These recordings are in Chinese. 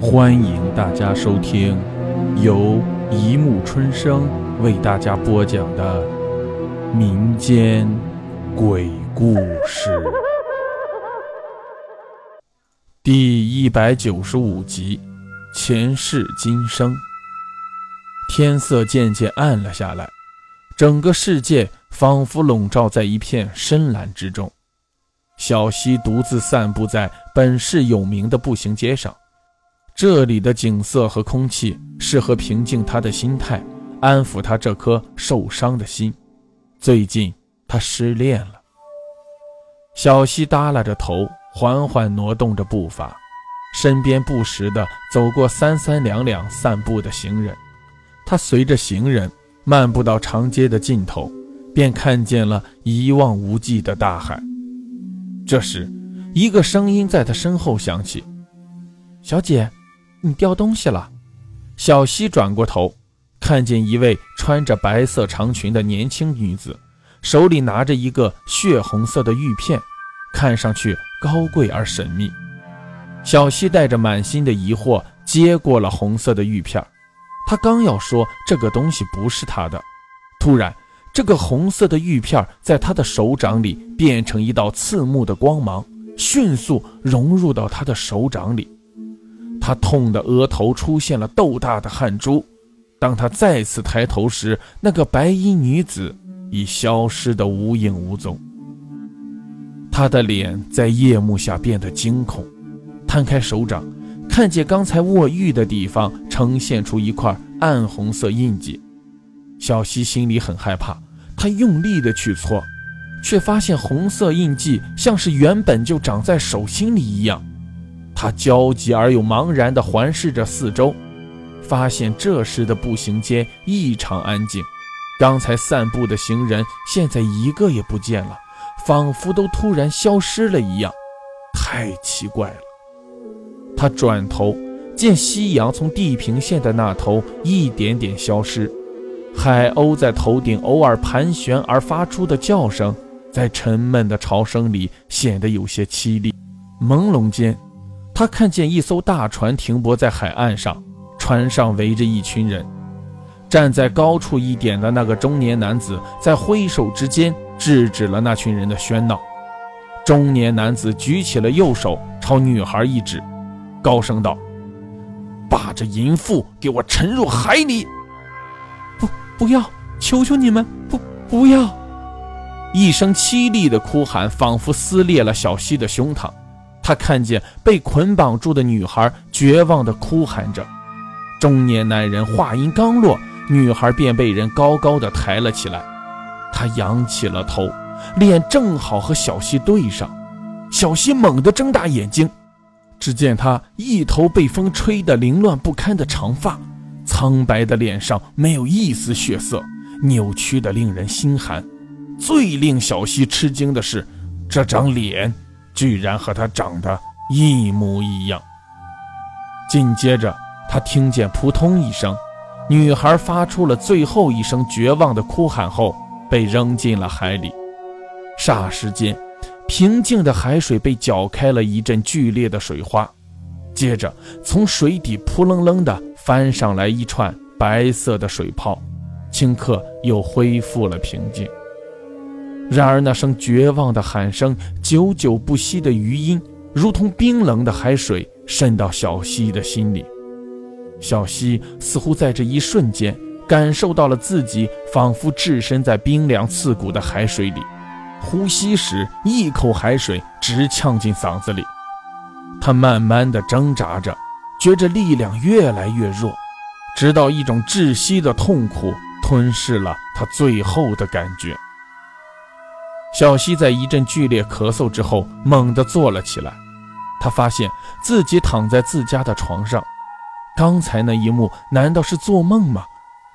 欢迎大家收听由一木春生为大家播讲的民间鬼故事第一百九十五集《前世今生》。天色渐渐暗了下来，整个世界仿佛笼罩在一片深蓝之中。小溪独自散步在本市有名的步行街上。这里的景色和空气适合平静他的心态，安抚他这颗受伤的心。最近他失恋了。小溪耷拉着头，缓缓挪动着步伐，身边不时地走过三三两两散步的行人。他随着行人漫步到长街的尽头，便看见了一望无际的大海。这时，一个声音在他身后响起：“小姐。”你掉东西了，小溪转过头，看见一位穿着白色长裙的年轻女子，手里拿着一个血红色的玉片，看上去高贵而神秘。小溪带着满心的疑惑接过了红色的玉片，他刚要说这个东西不是他的，突然，这个红色的玉片在他的手掌里变成一道刺目的光芒，迅速融入到他的手掌里。他痛得额头出现了豆大的汗珠。当他再次抬头时，那个白衣女子已消失得无影无踪。他的脸在夜幕下变得惊恐，摊开手掌，看见刚才握玉的地方呈现出一块暗红色印记。小溪心里很害怕，他用力的去搓，却发现红色印记像是原本就长在手心里一样。他焦急而又茫然地环视着四周，发现这时的步行街异常安静，刚才散步的行人现在一个也不见了，仿佛都突然消失了一样，太奇怪了。他转头见夕阳从地平线的那头一点点消失，海鸥在头顶偶尔盘旋而发出的叫声，在沉闷的潮声里显得有些凄厉。朦胧间。他看见一艘大船停泊在海岸上，船上围着一群人。站在高处一点的那个中年男子在挥手之间制止了那群人的喧闹。中年男子举起了右手，朝女孩一指，高声道：“把这淫妇给我沉入海里！”“不，不要！求求你们，不，不要！”一声凄厉的哭喊仿佛撕裂了小溪的胸膛。他看见被捆绑住的女孩绝望地哭喊着，中年男人话音刚落，女孩便被人高高的抬了起来。他仰起了头，脸正好和小溪对上。小溪猛地睁大眼睛，只见他一头被风吹得凌乱不堪的长发，苍白的脸上没有一丝血色，扭曲的令人心寒。最令小溪吃惊的是，这张脸。居然和他长得一模一样。紧接着，他听见扑通一声，女孩发出了最后一声绝望的哭喊后，被扔进了海里。霎时间，平静的海水被搅开了一阵剧烈的水花，接着从水底扑棱棱地翻上来一串白色的水泡，顷刻又恢复了平静。然而，那声绝望的喊声，久久不息的余音，如同冰冷的海水渗到小溪的心里。小溪似乎在这一瞬间感受到了自己仿佛置身在冰凉刺骨的海水里，呼吸时一口海水直呛进嗓子里。他慢慢的挣扎着，觉着力量越来越弱，直到一种窒息的痛苦吞噬了他最后的感觉。小溪在一阵剧烈咳嗽之后，猛地坐了起来。他发现自己躺在自家的床上，刚才那一幕难道是做梦吗？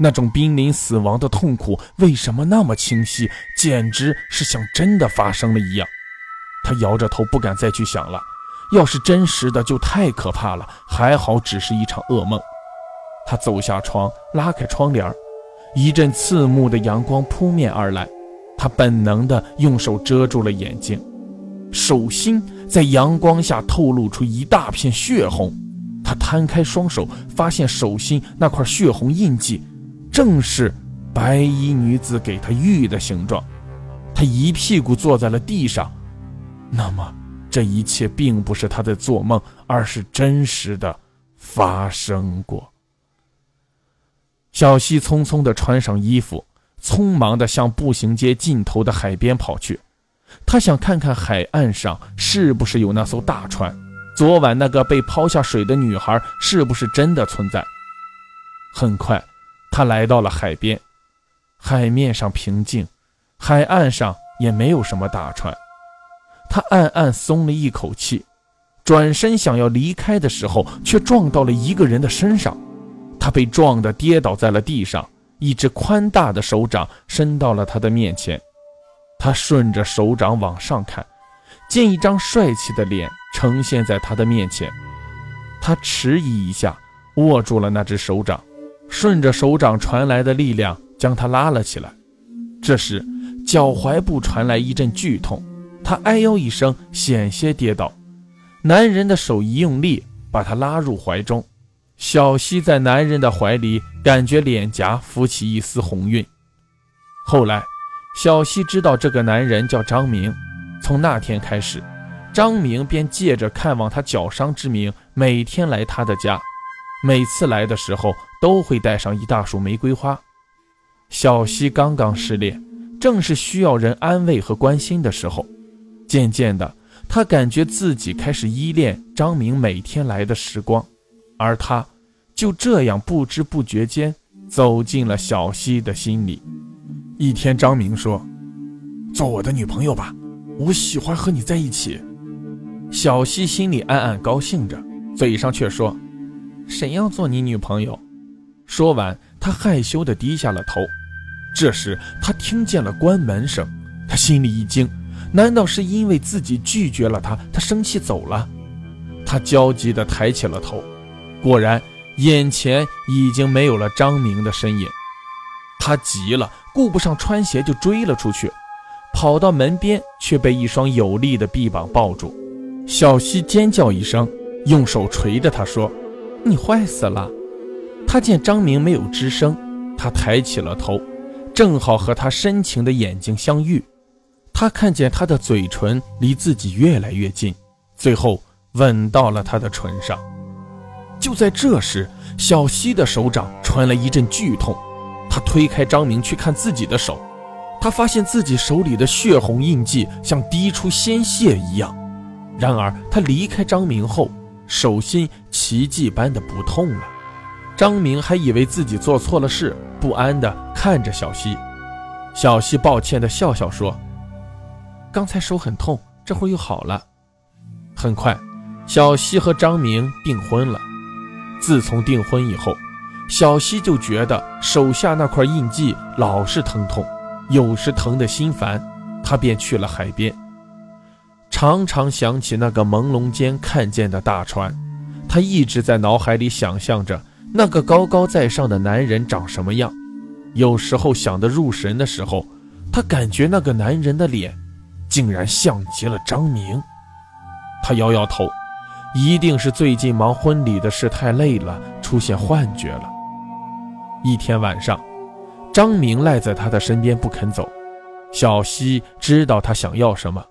那种濒临死亡的痛苦为什么那么清晰，简直是像真的发生了一样。他摇着头，不敢再去想了。要是真实的，就太可怕了。还好只是一场噩梦。他走下床，拉开窗帘，一阵刺目的阳光扑面而来。他本能地用手遮住了眼睛，手心在阳光下透露出一大片血红。他摊开双手，发现手心那块血红印记，正是白衣女子给他玉的形状。他一屁股坐在了地上。那么，这一切并不是他在做梦，而是真实的发生过。小西匆匆地穿上衣服，匆忙地向步行街尽头的海边跑去。他想看看海岸上是不是有那艘大船。昨晚那个被抛下水的女孩是不是真的存在？很快，他来到了海边，海面上平静，海岸上也没有什么大船。他暗暗松了一口气，转身想要离开的时候，却撞到了一个人的身上。他被撞得跌倒在了地上，一只宽大的手掌伸到了他的面前。他顺着手掌往上看。见一张帅气的脸呈现在他的面前，他迟疑一下，握住了那只手掌，顺着手掌传来的力量将他拉了起来。这时，脚踝部传来一阵剧痛，他哎呦一声，险些跌倒。男人的手一用力，把他拉入怀中。小溪在男人的怀里，感觉脸颊浮起一丝红晕。后来，小溪知道这个男人叫张明。从那天开始，张明便借着看望他脚伤之名，每天来他的家。每次来的时候，都会带上一大束玫瑰花。小西刚刚失恋，正是需要人安慰和关心的时候。渐渐的，他感觉自己开始依恋张明每天来的时光，而他就这样不知不觉间走进了小西的心里。一天，张明说：“做我的女朋友吧。”我喜欢和你在一起，小西心里暗暗高兴着，嘴上却说：“谁要做你女朋友？”说完，他害羞地低下了头。这时，他听见了关门声，他心里一惊，难道是因为自己拒绝了他，他生气走了？他焦急地抬起了头，果然，眼前已经没有了张明的身影。他急了，顾不上穿鞋就追了出去。跑到门边，却被一双有力的臂膀抱住。小西尖叫一声，用手捶着他说：“你坏死了！”他见张明没有吱声，他抬起了头，正好和他深情的眼睛相遇。他看见他的嘴唇离自己越来越近，最后吻到了他的唇上。就在这时，小西的手掌传来一阵剧痛，他推开张明去看自己的手。他发现自己手里的血红印记像滴出鲜血一样，然而他离开张明后，手心奇迹般的不痛了。张明还以为自己做错了事，不安地看着小西。小西抱歉地笑笑说：“刚才手很痛，这会儿又好了。”很快，小西和张明订婚了。自从订婚以后，小西就觉得手下那块印记老是疼痛。有时疼得心烦，他便去了海边，常常想起那个朦胧间看见的大船。他一直在脑海里想象着那个高高在上的男人长什么样。有时候想得入神的时候，他感觉那个男人的脸竟然像极了张明。他摇摇头，一定是最近忙婚礼的事太累了，出现幻觉了。一天晚上。张明赖在他的身边不肯走，小西知道他想要什么，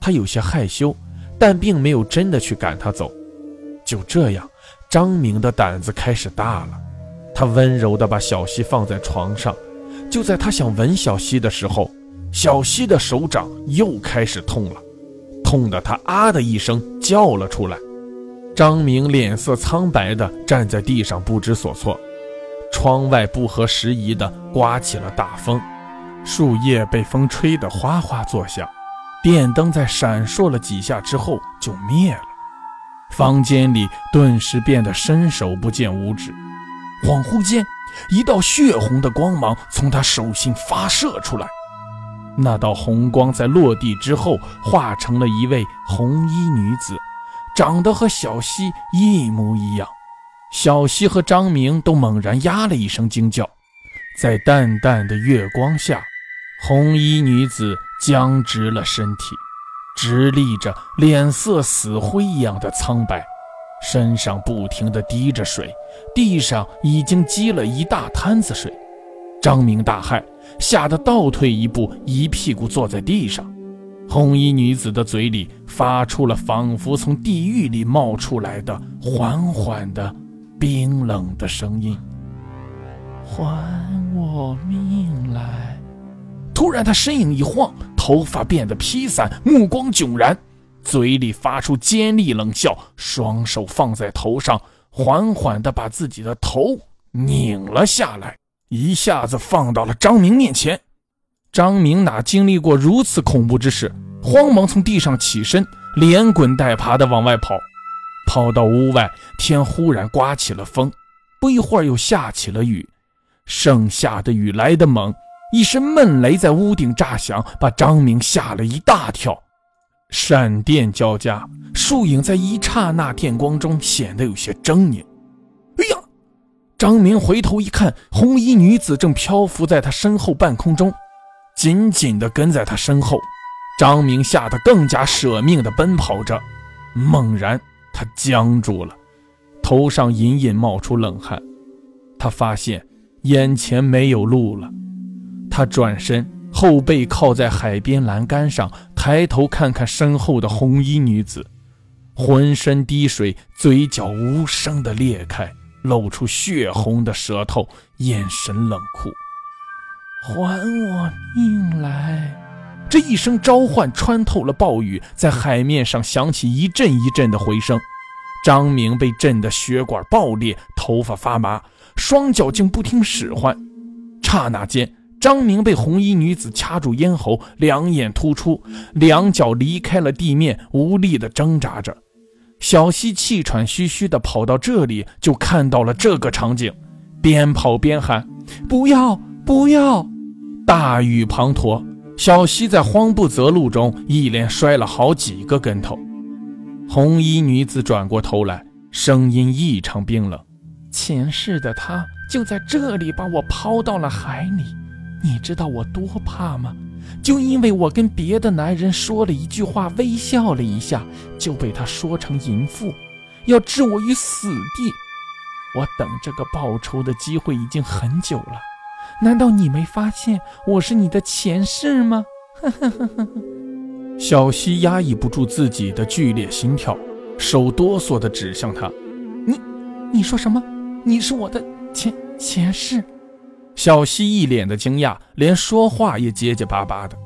他有些害羞，但并没有真的去赶他走。就这样，张明的胆子开始大了，他温柔地把小西放在床上。就在他想吻小西的时候，小西的手掌又开始痛了，痛得他啊的一声叫了出来。张明脸色苍白地站在地上，不知所措。窗外不合时宜地刮起了大风，树叶被风吹得哗哗作响，电灯在闪烁了几下之后就灭了。房间里顿时变得伸手不见五指。恍惚间，一道血红的光芒从他手心发射出来，那道红光在落地之后化成了一位红衣女子，长得和小溪一模一样。小西和张明都猛然呀了一声惊叫，在淡淡的月光下，红衣女子僵直了身体，直立着，脸色死灰一样的苍白，身上不停地滴着水，地上已经积了一大滩子水。张明大骇，吓得倒退一步，一屁股坐在地上。红衣女子的嘴里发出了仿佛从地狱里冒出来的缓缓的、冰冷的声音：“还我命来！”突然，她身影一晃，头发变得披散，目光迥然，嘴里发出尖利冷笑，双手放在头上，缓缓地把自己的头拧了下来，一下子放到了张明面前。张明哪经历过如此恐怖之事，慌忙从地上起身，连滚带爬地往外跑。跑到屋外，天忽然刮起了风，不一会儿又下起了雨。盛夏的雨来得猛，一声闷雷在屋顶炸响，把张明吓了一大跳。闪电交加，树影在一刹那电光中显得有些狰狞。哎呀！张明回头一看，红衣女子正漂浮在他身后半空中。紧紧地跟在他身后，张明吓得更加舍命地奔跑着。猛然，他僵住了，头上隐隐冒出冷汗。他发现眼前没有路了。他转身，后背靠在海边栏杆上，抬头看看身后的红衣女子，浑身滴水，嘴角无声地裂开，露出血红的舌头，眼神冷酷。还我命来！这一声召唤穿透了暴雨，在海面上响起一阵一阵的回声。张明被震得血管爆裂，头发发麻，双脚竟不听使唤。刹那间，张明被红衣女子掐住咽喉，两眼突出，两脚离开了地面，无力地挣扎着。小溪气喘吁吁地跑到这里，就看到了这个场景，边跑边喊：“不要！”不要！大雨滂沱，小溪在慌不择路中一连摔了好几个跟头。红衣女子转过头来，声音异常冰冷：“前世的他就在这里把我抛到了海里，你知道我多怕吗？就因为我跟别的男人说了一句话，微笑了一下，就被他说成淫妇，要置我于死地。我等这个报仇的机会已经很久了。”难道你没发现我是你的前世吗？小溪压抑不住自己的剧烈心跳，手哆嗦地指向他：“你，你说什么？你是我的前前世？”小溪一脸的惊讶，连说话也结结巴巴的。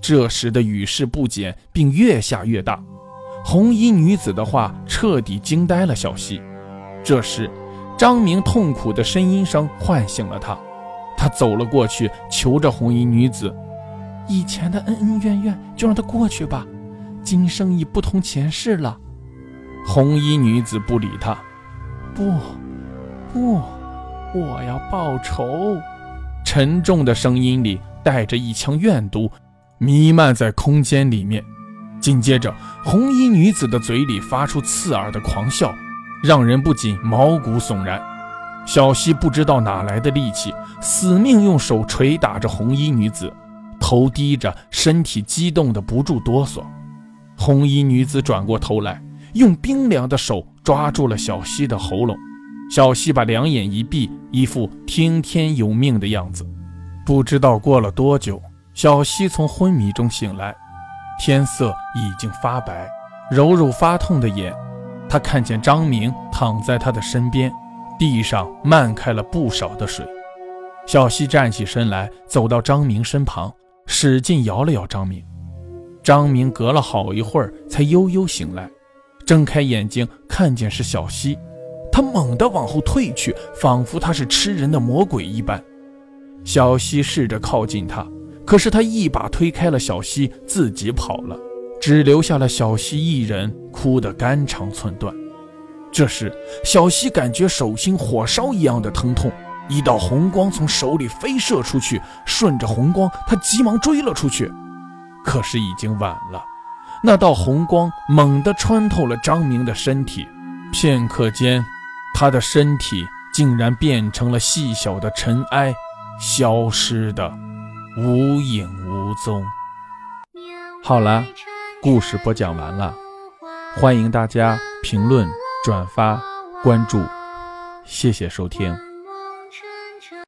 这时的雨势不减，并越下越大。红衣女子的话彻底惊呆了小溪。这时，张明痛苦的呻吟声唤醒了他。他走了过去，求着红衣女子：“以前的恩恩怨怨就让它过去吧，今生已不同前世了。”红衣女子不理他：“不，不，我要报仇！”沉重的声音里带着一腔怨毒，弥漫在空间里面。紧接着，红衣女子的嘴里发出刺耳的狂笑，让人不禁毛骨悚然。小西不知道哪来的力气，死命用手捶打着红衣女子，头低着，身体激动的不住哆嗦。红衣女子转过头来，用冰凉的手抓住了小西的喉咙。小西把两眼一闭，一副听天由命的样子。不知道过了多久，小西从昏迷中醒来，天色已经发白，揉揉发痛的眼，他看见张明躺在他的身边。地上漫开了不少的水，小溪站起身来，走到张明身旁，使劲摇了摇张明。张明隔了好一会儿才悠悠醒来，睁开眼睛看见是小溪，他猛地往后退去，仿佛他是吃人的魔鬼一般。小溪试着靠近他，可是他一把推开了小溪，自己跑了，只留下了小溪一人，哭得肝肠寸断。这时，小溪感觉手心火烧一样的疼痛，一道红光从手里飞射出去，顺着红光，他急忙追了出去，可是已经晚了。那道红光猛地穿透了张明的身体，片刻间，他的身体竟然变成了细小的尘埃，消失的无影无踪。好了，故事播讲完了，欢迎大家评论。转发、关注，谢谢收听。